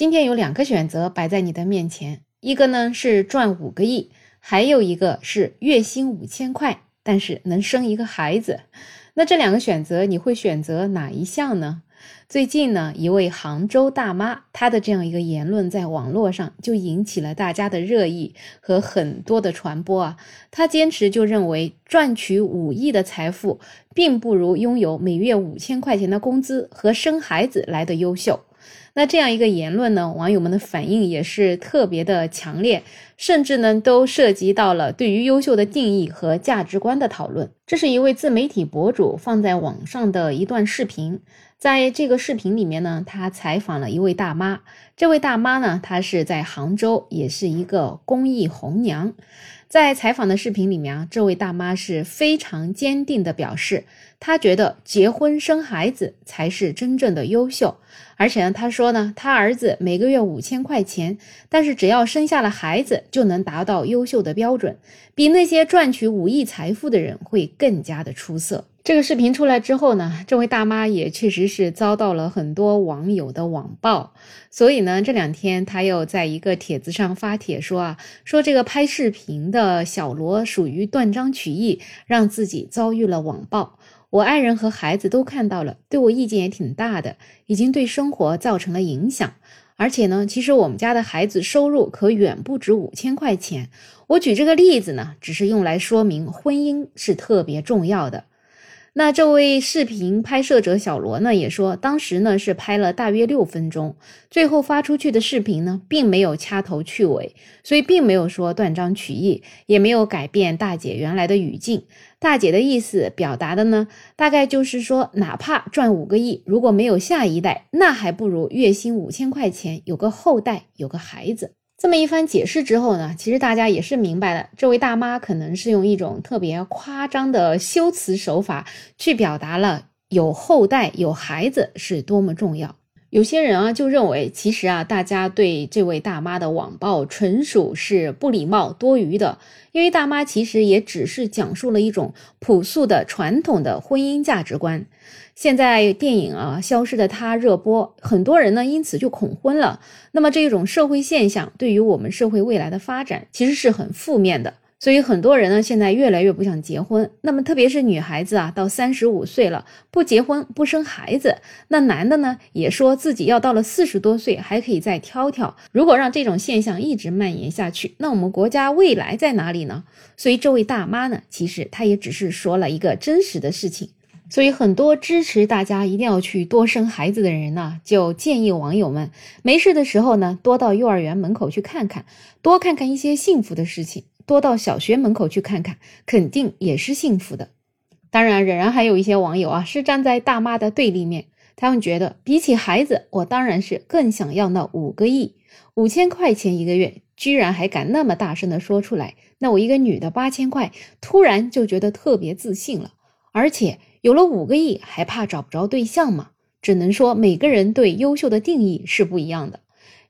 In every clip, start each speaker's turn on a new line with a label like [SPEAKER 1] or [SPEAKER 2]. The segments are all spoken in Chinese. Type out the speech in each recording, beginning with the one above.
[SPEAKER 1] 今天有两个选择摆在你的面前，一个呢是赚五个亿，还有一个是月薪五千块，但是能生一个孩子。那这两个选择，你会选择哪一项呢？最近呢，一位杭州大妈，她的这样一个言论在网络上就引起了大家的热议和很多的传播啊。她坚持就认为，赚取五亿的财富，并不如拥有每月五千块钱的工资和生孩子来的优秀。那这样一个言论呢，网友们的反应也是特别的强烈，甚至呢都涉及到了对于优秀的定义和价值观的讨论。这是一位自媒体博主放在网上的一段视频，在这个视频里面呢，他采访了一位大妈。这位大妈呢，她是在杭州，也是一个公益红娘。在采访的视频里面啊，这位大妈是非常坚定的表示，她觉得结婚生孩子才是真正的优秀。而且呢，她说呢，她儿子每个月五千块钱，但是只要生下了孩子就能达到优秀的标准，比那些赚取五亿财富的人会更加的出色。这个视频出来之后呢，这位大妈也确实是遭到了很多网友的网暴，所以呢，这两天她又在一个帖子上发帖说啊，说这个拍视频的小罗属于断章取义，让自己遭遇了网暴。我爱人和孩子都看到了，对我意见也挺大的，已经对生活造成了影响。而且呢，其实我们家的孩子收入可远不止五千块钱。我举这个例子呢，只是用来说明婚姻是特别重要的。那这位视频拍摄者小罗呢，也说当时呢是拍了大约六分钟，最后发出去的视频呢，并没有掐头去尾，所以并没有说断章取义，也没有改变大姐原来的语境。大姐的意思表达的呢，大概就是说，哪怕赚五个亿，如果没有下一代，那还不如月薪五千块钱，有个后代，有个孩子。这么一番解释之后呢，其实大家也是明白了，这位大妈可能是用一种特别夸张的修辞手法去表达了有后代、有孩子是多么重要。有些人啊就认为，其实啊，大家对这位大妈的网暴纯属是不礼貌、多余的，因为大妈其实也只是讲述了一种朴素的传统的婚姻价值观。现在电影啊《消失的她》热播，很多人呢因此就恐婚了。那么这种社会现象对于我们社会未来的发展其实是很负面的。所以很多人呢现在越来越不想结婚。那么特别是女孩子啊，到三十五岁了不结婚不生孩子，那男的呢也说自己要到了四十多岁还可以再挑挑。如果让这种现象一直蔓延下去，那我们国家未来在哪里呢？所以这位大妈呢，其实她也只是说了一个真实的事情。所以，很多支持大家一定要去多生孩子的人呢，就建议网友们没事的时候呢，多到幼儿园门口去看看，多看看一些幸福的事情；多到小学门口去看看，肯定也是幸福的。当然，仍然还有一些网友啊，是站在大妈的对立面，他们觉得比起孩子，我当然是更想要那五个亿、五千块钱一个月，居然还敢那么大声的说出来。那我一个女的八千块，突然就觉得特别自信了，而且。有了五个亿，还怕找不着对象吗？只能说每个人对优秀的定义是不一样的。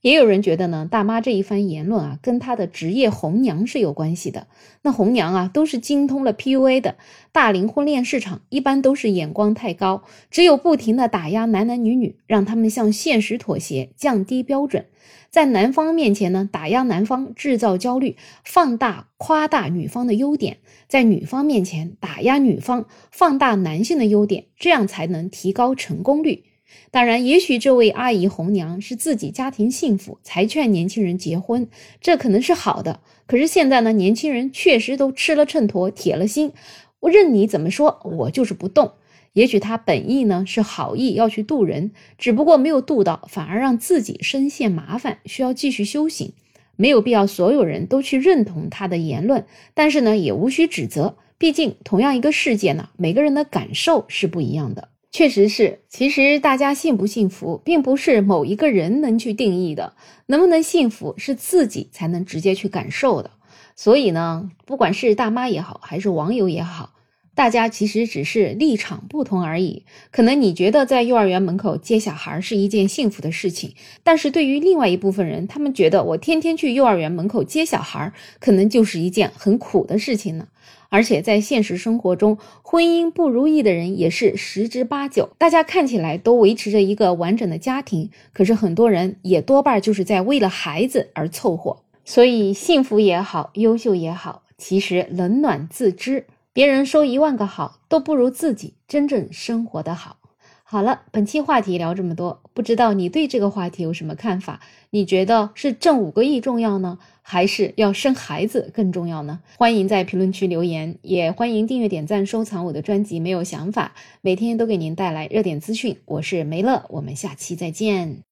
[SPEAKER 1] 也有人觉得呢，大妈这一番言论啊，跟她的职业红娘是有关系的。那红娘啊，都是精通了 PUA 的。大龄婚恋市场一般都是眼光太高，只有不停的打压男男女女，让他们向现实妥协，降低标准。在男方面前呢，打压男方，制造焦虑，放大夸大女方的优点；在女方面前打压女方，放大男性的优点，这样才能提高成功率。当然，也许这位阿姨红娘是自己家庭幸福，才劝年轻人结婚，这可能是好的。可是现在呢，年轻人确实都吃了秤砣，铁了心，我任你怎么说，我就是不动。也许他本意呢是好意，要去渡人，只不过没有渡到，反而让自己深陷麻烦，需要继续修行。没有必要所有人都去认同他的言论，但是呢，也无需指责，毕竟同样一个世界呢，每个人的感受是不一样的。确实是，其实大家幸不幸福，并不是某一个人能去定义的。能不能幸福，是自己才能直接去感受的。所以呢，不管是大妈也好，还是网友也好，大家其实只是立场不同而已。可能你觉得在幼儿园门口接小孩是一件幸福的事情，但是对于另外一部分人，他们觉得我天天去幼儿园门口接小孩，可能就是一件很苦的事情呢。而且在现实生活中，婚姻不如意的人也是十之八九。大家看起来都维持着一个完整的家庭，可是很多人也多半就是在为了孩子而凑合。所以，幸福也好，优秀也好，其实冷暖自知。别人说一万个好，都不如自己真正生活的好。好了，本期话题聊这么多，不知道你对这个话题有什么看法？你觉得是挣五个亿重要呢，还是要生孩子更重要呢？欢迎在评论区留言，也欢迎订阅、点赞、收藏我的专辑。没有想法，每天都给您带来热点资讯。我是梅乐，我们下期再见。